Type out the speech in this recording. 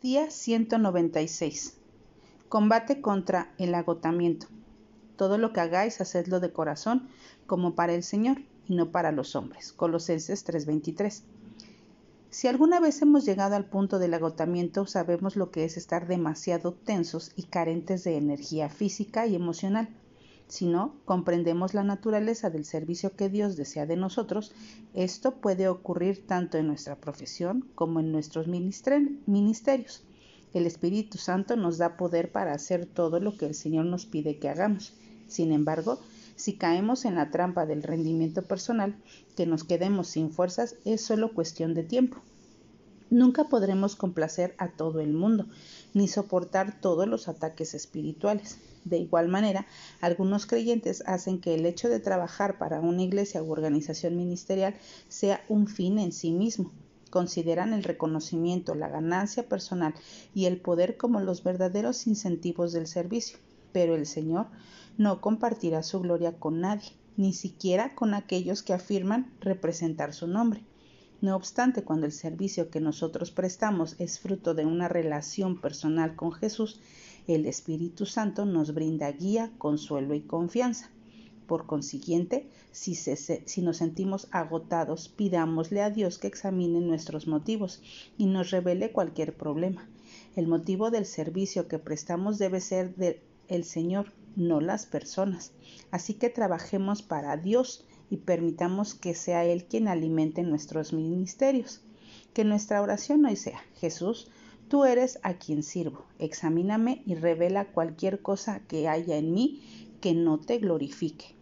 Día 196. Combate contra el agotamiento. Todo lo que hagáis, hacedlo de corazón, como para el Señor y no para los hombres. Colosenses 3:23. Si alguna vez hemos llegado al punto del agotamiento, sabemos lo que es estar demasiado tensos y carentes de energía física y emocional. Si no comprendemos la naturaleza del servicio que Dios desea de nosotros, esto puede ocurrir tanto en nuestra profesión como en nuestros ministerios. El Espíritu Santo nos da poder para hacer todo lo que el Señor nos pide que hagamos. Sin embargo, si caemos en la trampa del rendimiento personal, que nos quedemos sin fuerzas es solo cuestión de tiempo. Nunca podremos complacer a todo el mundo, ni soportar todos los ataques espirituales. De igual manera, algunos creyentes hacen que el hecho de trabajar para una iglesia u organización ministerial sea un fin en sí mismo. Consideran el reconocimiento, la ganancia personal y el poder como los verdaderos incentivos del servicio. Pero el Señor no compartirá su gloria con nadie, ni siquiera con aquellos que afirman representar su nombre. No obstante, cuando el servicio que nosotros prestamos es fruto de una relación personal con Jesús, el Espíritu Santo nos brinda guía, consuelo y confianza. Por consiguiente, si, si, nos sentimos agotados, pidámosle a Dios que examine nuestros motivos y nos revele cualquier problema. El motivo del servicio que prestamos debe ser del Señor, no las personas. Así que trabajemos para Dios y permitamos que sea Él quien alimente nuestros ministerios. Que nuestra oración hoy sea, Jesús, tú eres a quien sirvo, examíname y revela cualquier cosa que haya en mí que no te glorifique.